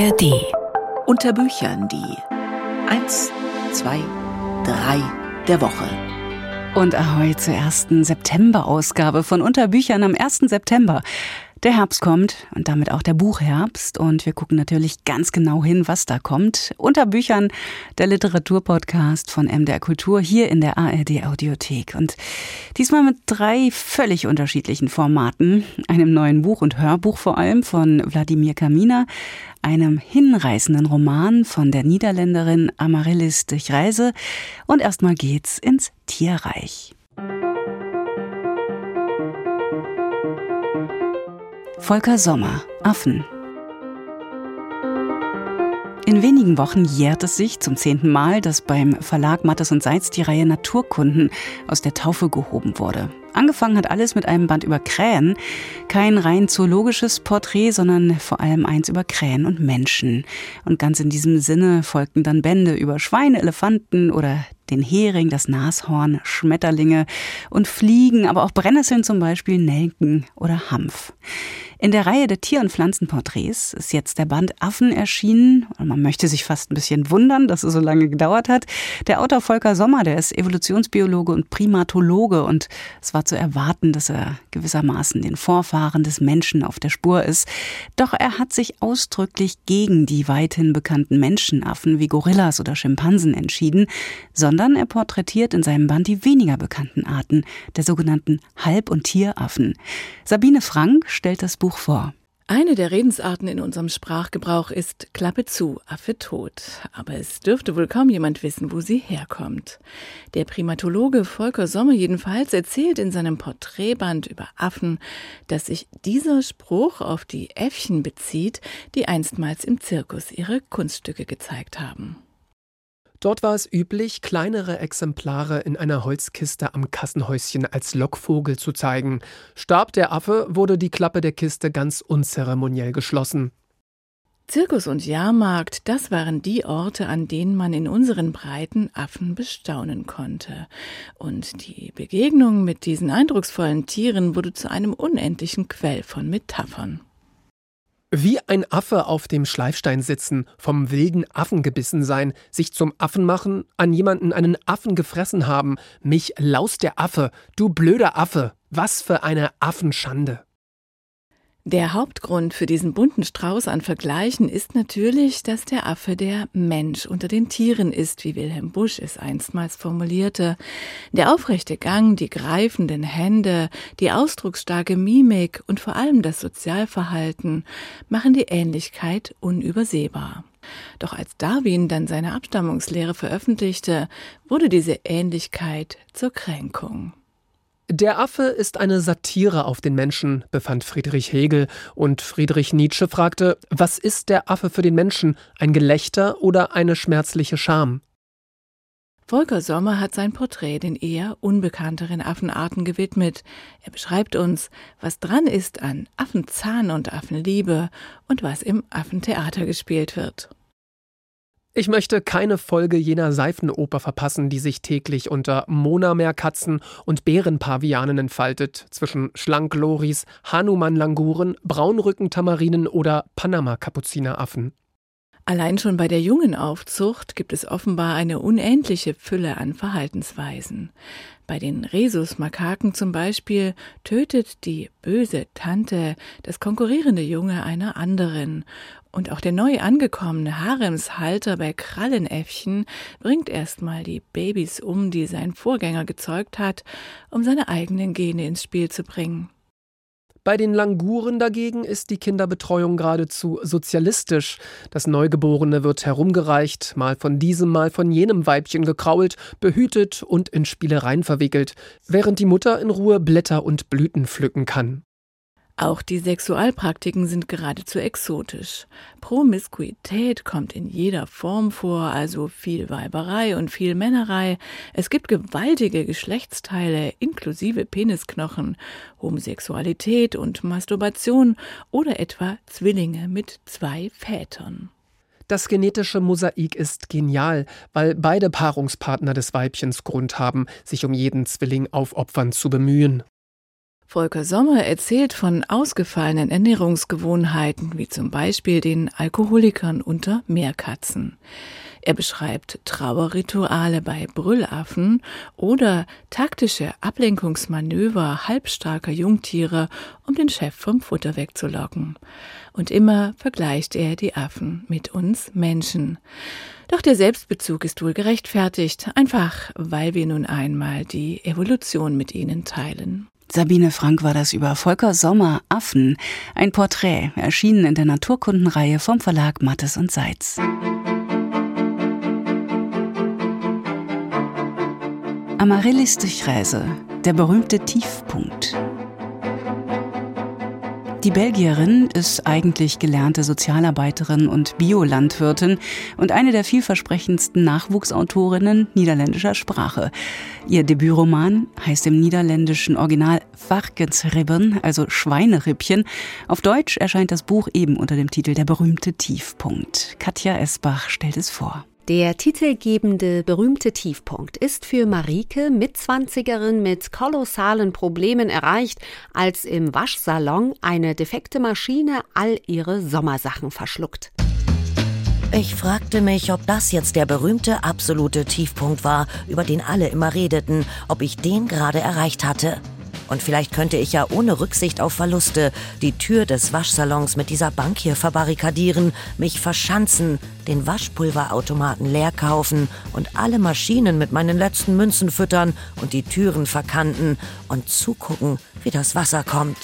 ARD. Unter Büchern die 1, 2, 3 der Woche. Und ahoi zur ersten September-Ausgabe von Unterbüchern am 1. September. Der Herbst kommt und damit auch der Buchherbst. Und wir gucken natürlich ganz genau hin, was da kommt. Unter Büchern der Literaturpodcast von MDR Kultur hier in der ARD Audiothek. Und diesmal mit drei völlig unterschiedlichen Formaten, einem neuen Buch und Hörbuch vor allem von Wladimir Kamina, einem hinreißenden Roman von der Niederländerin Amaryllis durch Reise und erstmal geht's ins Tierreich. Volker Sommer, Affen. In wenigen Wochen jährt es sich zum zehnten Mal, dass beim Verlag Mattes und Seitz die Reihe Naturkunden aus der Taufe gehoben wurde. Angefangen hat alles mit einem Band über Krähen. Kein rein zoologisches Porträt, sondern vor allem eins über Krähen und Menschen. Und ganz in diesem Sinne folgten dann Bände über Schweine, Elefanten oder den Hering, das Nashorn, Schmetterlinge und Fliegen, aber auch Brennnesseln zum Beispiel, Nelken oder Hanf. In der Reihe der Tier- und Pflanzenporträts ist jetzt der Band Affen erschienen. Und man möchte sich fast ein bisschen wundern, dass es so lange gedauert hat. Der Autor Volker Sommer, der ist Evolutionsbiologe und Primatologe und es war zu erwarten, dass er gewissermaßen den Vorfahren des Menschen auf der Spur ist. Doch er hat sich ausdrücklich gegen die weithin bekannten Menschenaffen wie Gorillas oder Schimpansen entschieden, sondern er porträtiert in seinem Band die weniger bekannten Arten der sogenannten Halb- und Tieraffen. Sabine Frank stellt das Buch vor. Eine der Redensarten in unserem Sprachgebrauch ist Klappe zu, Affe tot. Aber es dürfte wohl kaum jemand wissen, wo sie herkommt. Der Primatologe Volker Sommer jedenfalls erzählt in seinem Porträtband über Affen, dass sich dieser Spruch auf die Äffchen bezieht, die einstmals im Zirkus ihre Kunststücke gezeigt haben. Dort war es üblich, kleinere Exemplare in einer Holzkiste am Kassenhäuschen als Lockvogel zu zeigen. Starb der Affe, wurde die Klappe der Kiste ganz unzeremoniell geschlossen. Zirkus und Jahrmarkt, das waren die Orte, an denen man in unseren Breiten Affen bestaunen konnte. Und die Begegnung mit diesen eindrucksvollen Tieren wurde zu einem unendlichen Quell von Metaphern. Wie ein Affe auf dem Schleifstein sitzen, vom wilden Affen gebissen sein, sich zum Affen machen, an jemanden einen Affen gefressen haben, mich laust der Affe, du blöder Affe, was für eine Affenschande. Der Hauptgrund für diesen bunten Strauß an Vergleichen ist natürlich, dass der Affe der Mensch unter den Tieren ist, wie Wilhelm Busch es einstmals formulierte. Der aufrechte Gang, die greifenden Hände, die ausdrucksstarke Mimik und vor allem das Sozialverhalten machen die Ähnlichkeit unübersehbar. Doch als Darwin dann seine Abstammungslehre veröffentlichte, wurde diese Ähnlichkeit zur Kränkung. Der Affe ist eine Satire auf den Menschen, befand Friedrich Hegel, und Friedrich Nietzsche fragte, was ist der Affe für den Menschen, ein Gelächter oder eine schmerzliche Scham? Volker Sommer hat sein Porträt den eher unbekannteren Affenarten gewidmet. Er beschreibt uns, was dran ist an Affenzahn und Affenliebe und was im Affentheater gespielt wird. Ich möchte keine Folge jener Seifenoper verpassen, die sich täglich unter Monameerkatzen und Bärenpavianen entfaltet, zwischen Schlank-Loris, Hanuman-Languren, Braunrücken-Tamarinen oder Panama-Kapuzineraffen. Allein schon bei der jungen Aufzucht gibt es offenbar eine unendliche Fülle an Verhaltensweisen. Bei den Rhesusmakaken zum Beispiel tötet die böse Tante das konkurrierende Junge einer anderen und auch der neu angekommene Haremshalter bei Krallenäffchen bringt erstmal die Babys um, die sein Vorgänger gezeugt hat, um seine eigenen Gene ins Spiel zu bringen. Bei den Languren dagegen ist die Kinderbetreuung geradezu sozialistisch. Das Neugeborene wird herumgereicht, mal von diesem, mal von jenem Weibchen gekrault, behütet und in Spielereien verwickelt, während die Mutter in Ruhe Blätter und Blüten pflücken kann. Auch die Sexualpraktiken sind geradezu exotisch. Promiskuität kommt in jeder Form vor, also viel Weiberei und viel Männerei. Es gibt gewaltige Geschlechtsteile inklusive Penisknochen, Homosexualität und Masturbation oder etwa Zwillinge mit zwei Vätern. Das genetische Mosaik ist genial, weil beide Paarungspartner des Weibchens Grund haben, sich um jeden Zwilling aufopfernd zu bemühen. Volker Sommer erzählt von ausgefallenen Ernährungsgewohnheiten, wie zum Beispiel den Alkoholikern unter Meerkatzen. Er beschreibt Trauerrituale bei Brüllaffen oder taktische Ablenkungsmanöver halbstarker Jungtiere, um den Chef vom Futter wegzulocken. Und immer vergleicht er die Affen mit uns Menschen. Doch der Selbstbezug ist wohl gerechtfertigt, einfach weil wir nun einmal die Evolution mit ihnen teilen. Sabine Frank war das über Volker Sommer Affen, ein Porträt, erschienen in der Naturkundenreihe vom Verlag Mattes und Seitz. Amaryllis Durchreise, der berühmte Tiefpunkt. Die Belgierin ist eigentlich gelernte Sozialarbeiterin und Biolandwirtin und eine der vielversprechendsten Nachwuchsautorinnen niederländischer Sprache. Ihr Debütroman heißt im niederländischen Original Varkensribben, also Schweinerippchen. Auf Deutsch erscheint das Buch eben unter dem Titel Der berühmte Tiefpunkt. Katja Esbach stellt es vor. Der titelgebende berühmte Tiefpunkt ist für Marike, Mitzwanzigerin mit kolossalen Problemen erreicht, als im Waschsalon eine defekte Maschine all ihre Sommersachen verschluckt. Ich fragte mich, ob das jetzt der berühmte absolute Tiefpunkt war, über den alle immer redeten, ob ich den gerade erreicht hatte. Und vielleicht könnte ich ja ohne Rücksicht auf Verluste die Tür des Waschsalons mit dieser Bank hier verbarrikadieren, mich verschanzen, den Waschpulverautomaten leer kaufen und alle Maschinen mit meinen letzten Münzen füttern und die Türen verkanten und zugucken, wie das Wasser kommt.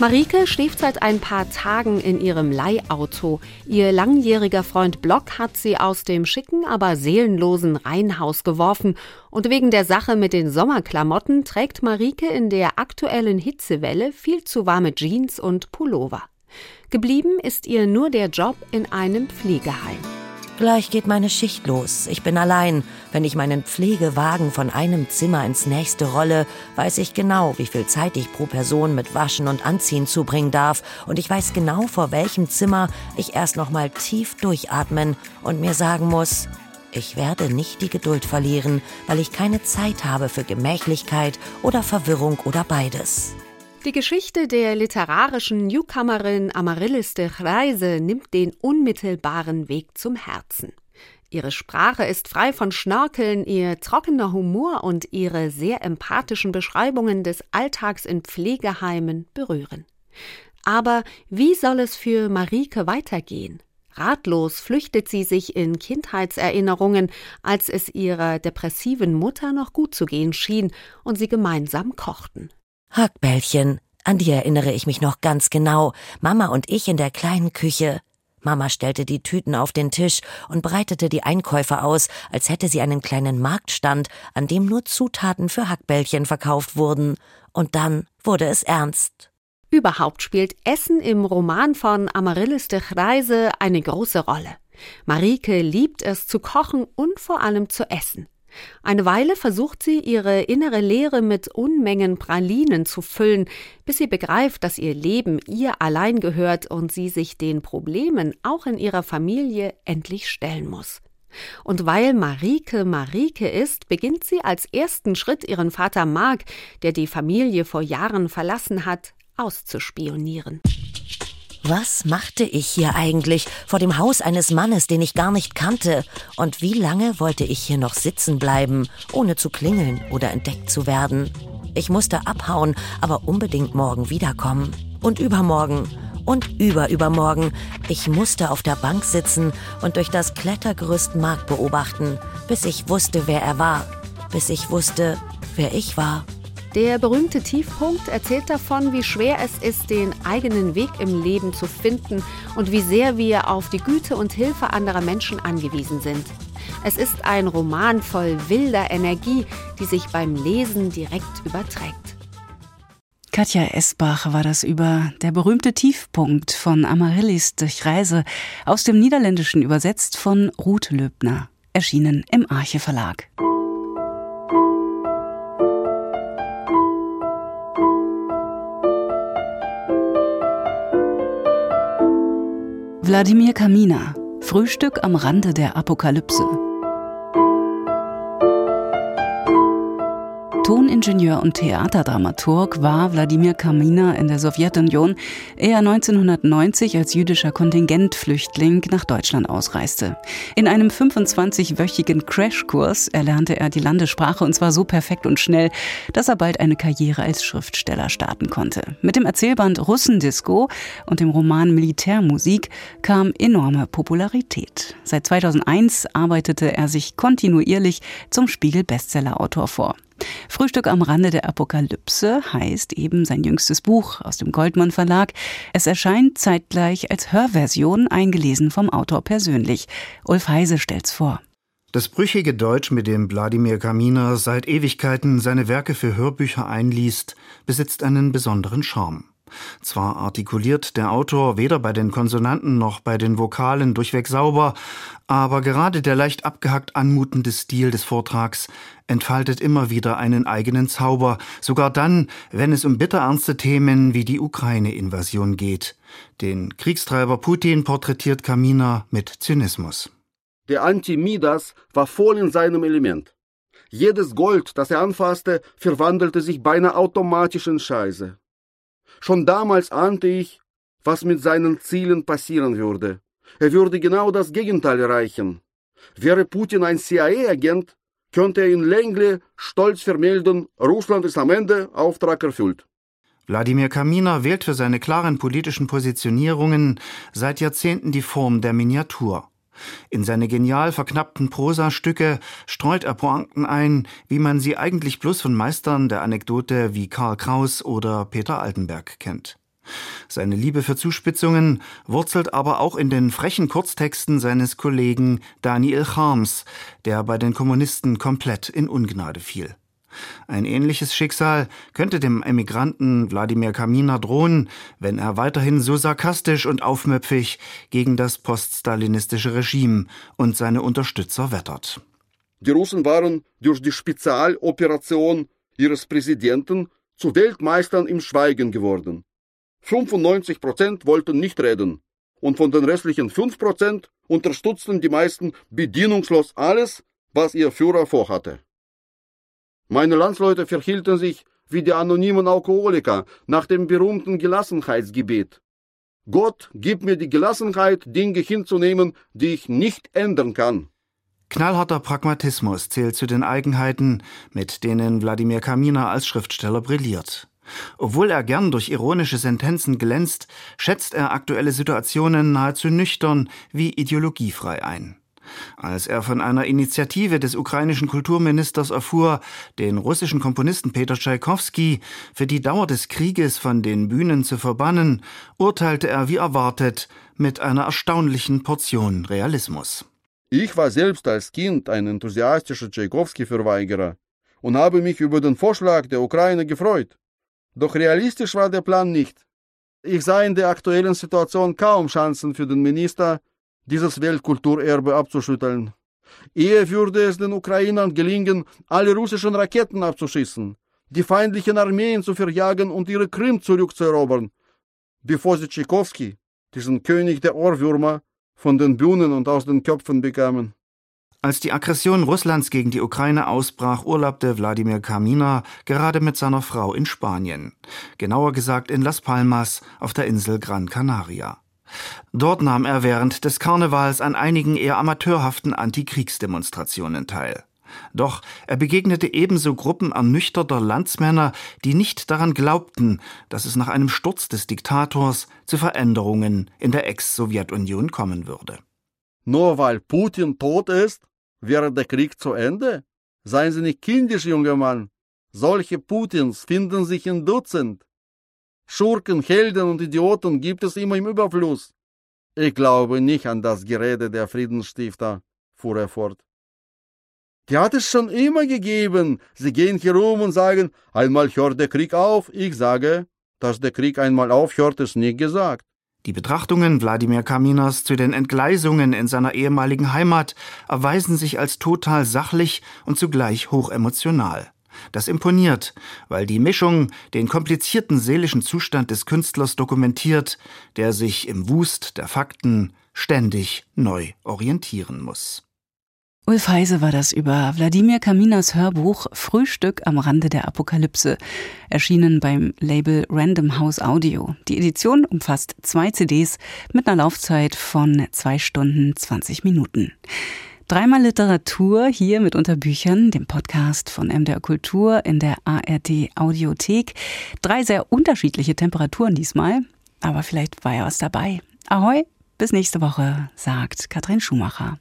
Marike schläft seit ein paar Tagen in ihrem Leihauto. Ihr langjähriger Freund Block hat sie aus dem schicken, aber seelenlosen Reihenhaus geworfen. Und wegen der Sache mit den Sommerklamotten trägt Marike in der aktuellen Hitzewelle viel zu warme Jeans und Pullover. Geblieben ist ihr nur der Job in einem Pflegeheim. Gleich geht meine Schicht los. Ich bin allein. Wenn ich meinen Pflegewagen von einem Zimmer ins nächste rolle, weiß ich genau, wie viel Zeit ich pro Person mit Waschen und Anziehen zubringen darf. Und ich weiß genau, vor welchem Zimmer ich erst noch mal tief durchatmen und mir sagen muss, ich werde nicht die Geduld verlieren, weil ich keine Zeit habe für Gemächlichkeit oder Verwirrung oder beides. Die Geschichte der literarischen Newcomerin Amaryllis de Reise nimmt den unmittelbaren Weg zum Herzen. Ihre Sprache ist frei von Schnörkeln, ihr trockener Humor und ihre sehr empathischen Beschreibungen des Alltags in Pflegeheimen berühren. Aber wie soll es für Marike weitergehen? Ratlos flüchtet sie sich in Kindheitserinnerungen, als es ihrer depressiven Mutter noch gut zu gehen schien und sie gemeinsam kochten. Hackbällchen, an die erinnere ich mich noch ganz genau. Mama und ich in der kleinen Küche. Mama stellte die Tüten auf den Tisch und breitete die Einkäufe aus, als hätte sie einen kleinen Marktstand, an dem nur Zutaten für Hackbällchen verkauft wurden. Und dann wurde es ernst. Überhaupt spielt Essen im Roman von Amaryllis de Reise eine große Rolle. Marike liebt es zu kochen und vor allem zu essen. Eine Weile versucht sie, ihre innere Leere mit Unmengen Pralinen zu füllen, bis sie begreift, dass ihr Leben ihr allein gehört und sie sich den Problemen auch in ihrer Familie endlich stellen muss. Und weil Marike Marike ist, beginnt sie als ersten Schritt ihren Vater Mark, der die Familie vor Jahren verlassen hat, auszuspionieren. Was machte ich hier eigentlich vor dem Haus eines Mannes, den ich gar nicht kannte? Und wie lange wollte ich hier noch sitzen bleiben, ohne zu klingeln oder entdeckt zu werden? Ich musste abhauen, aber unbedingt morgen wiederkommen. Und übermorgen. Und überübermorgen. Ich musste auf der Bank sitzen und durch das Klettergerüst Mark beobachten, bis ich wusste, wer er war. Bis ich wusste, wer ich war. Der berühmte Tiefpunkt erzählt davon, wie schwer es ist, den eigenen Weg im Leben zu finden und wie sehr wir auf die Güte und Hilfe anderer Menschen angewiesen sind. Es ist ein Roman voll wilder Energie, die sich beim Lesen direkt überträgt. Katja Esbach war das über der berühmte Tiefpunkt von Amaryllis durch Reise aus dem Niederländischen übersetzt von Ruth Löbner, erschienen im Arche Verlag. Wladimir Kamina. Frühstück am Rande der Apokalypse Toningenieur und Theaterdramaturg war Wladimir Kamina in der Sowjetunion, ehe er 1990 als jüdischer Kontingentflüchtling nach Deutschland ausreiste. In einem 25-wöchigen Crashkurs erlernte er die Landessprache und zwar so perfekt und schnell, dass er bald eine Karriere als Schriftsteller starten konnte. Mit dem Erzählband Russendisco und dem Roman Militärmusik kam enorme Popularität. Seit 2001 arbeitete er sich kontinuierlich zum Spiegel-Bestseller-Autor vor. Frühstück am Rande der Apokalypse heißt eben sein jüngstes Buch aus dem Goldmann Verlag. Es erscheint zeitgleich als Hörversion, eingelesen vom Autor persönlich. Ulf Heise stellt's vor. Das brüchige Deutsch, mit dem Wladimir Kaminer seit Ewigkeiten seine Werke für Hörbücher einliest, besitzt einen besonderen Charme. Zwar artikuliert der Autor weder bei den Konsonanten noch bei den Vokalen durchweg sauber, aber gerade der leicht abgehackt anmutende Stil des Vortrags entfaltet immer wieder einen eigenen Zauber, sogar dann, wenn es um bitterernste Themen wie die Ukraine-Invasion geht. Den Kriegstreiber Putin porträtiert Kamina mit Zynismus. Der Antimidas war voll in seinem Element. Jedes Gold, das er anfasste, verwandelte sich beinahe automatisch in Scheiße. Schon damals ahnte ich, was mit seinen Zielen passieren würde. Er würde genau das Gegenteil erreichen. Wäre Putin ein CIA-Agent, könnte er in Lengle stolz vermelden, Russland ist am Ende, Auftrag erfüllt. Wladimir Kaminer wählt für seine klaren politischen Positionierungen seit Jahrzehnten die Form der Miniatur. In seine genial verknappten Prosastücke streut er Pointen ein, wie man sie eigentlich bloß von Meistern der Anekdote wie Karl Kraus oder Peter Altenberg kennt. Seine Liebe für Zuspitzungen wurzelt aber auch in den frechen Kurztexten seines Kollegen Daniel Charms, der bei den Kommunisten komplett in Ungnade fiel. Ein ähnliches Schicksal könnte dem Emigranten Wladimir Kaminer drohen, wenn er weiterhin so sarkastisch und aufmüpfig gegen das poststalinistische Regime und seine Unterstützer wettert. Die Russen waren durch die Spezialoperation ihres Präsidenten zu Weltmeistern im Schweigen geworden. 95 Prozent wollten nicht reden und von den restlichen 5 Prozent unterstützten die meisten bedienungslos alles, was ihr Führer vorhatte. Meine Landsleute verhielten sich wie die anonymen Alkoholiker nach dem berühmten Gelassenheitsgebet. Gott, gib mir die Gelassenheit, Dinge hinzunehmen, die ich nicht ändern kann. Knallharter Pragmatismus zählt zu den Eigenheiten, mit denen Wladimir Kaminer als Schriftsteller brilliert. Obwohl er gern durch ironische Sentenzen glänzt, schätzt er aktuelle Situationen nahezu nüchtern wie ideologiefrei ein. Als er von einer Initiative des ukrainischen Kulturministers erfuhr, den russischen Komponisten Peter Tschaikowski für die Dauer des Krieges von den Bühnen zu verbannen, urteilte er wie erwartet mit einer erstaunlichen Portion Realismus. Ich war selbst als Kind ein enthusiastischer Tschaikowski-Verweigerer und habe mich über den Vorschlag der Ukraine gefreut. Doch realistisch war der Plan nicht. Ich sah in der aktuellen Situation kaum Chancen für den Minister, dieses Weltkulturerbe abzuschütteln. Eher würde es den Ukrainern gelingen, alle russischen Raketen abzuschießen, die feindlichen Armeen zu verjagen und ihre Krim zurückzuerobern, bevor sie Tschikowski, diesen König der Ohrwürmer, von den Bühnen und aus den Köpfen bekamen. Als die Aggression Russlands gegen die Ukraine ausbrach, urlaubte Wladimir Kamina gerade mit seiner Frau in Spanien. Genauer gesagt in Las Palmas auf der Insel Gran Canaria. Dort nahm er während des Karnevals an einigen eher amateurhaften Antikriegsdemonstrationen teil. Doch er begegnete ebenso Gruppen ernüchterter Landsmänner, die nicht daran glaubten, dass es nach einem Sturz des Diktators zu Veränderungen in der Ex-Sowjetunion kommen würde. Nur weil Putin tot ist, wäre der Krieg zu Ende? Seien Sie nicht kindisch, junger Mann. Solche Putins finden sich in Dutzend. Schurken, Helden und Idioten gibt es immer im Überfluss. Ich glaube nicht an das Gerede der Friedensstifter, fuhr er fort. Die hat es schon immer gegeben. Sie gehen hier rum und sagen, einmal hört der Krieg auf. Ich sage, dass der Krieg einmal aufhört, ist nie gesagt. Die Betrachtungen Wladimir Kaminers zu den Entgleisungen in seiner ehemaligen Heimat erweisen sich als total sachlich und zugleich hochemotional. Das imponiert, weil die Mischung den komplizierten seelischen Zustand des Künstlers dokumentiert, der sich im Wust der Fakten ständig neu orientieren muss. Ulf Heise war das über Wladimir Kaminas Hörbuch Frühstück am Rande der Apokalypse, erschienen beim Label Random House Audio. Die Edition umfasst zwei CDs mit einer Laufzeit von zwei Stunden 20 Minuten. Dreimal Literatur hier mit Unterbüchern, dem Podcast von MDR Kultur in der ARD Audiothek. Drei sehr unterschiedliche Temperaturen diesmal, aber vielleicht war ja was dabei. Ahoi, bis nächste Woche, sagt Katrin Schumacher.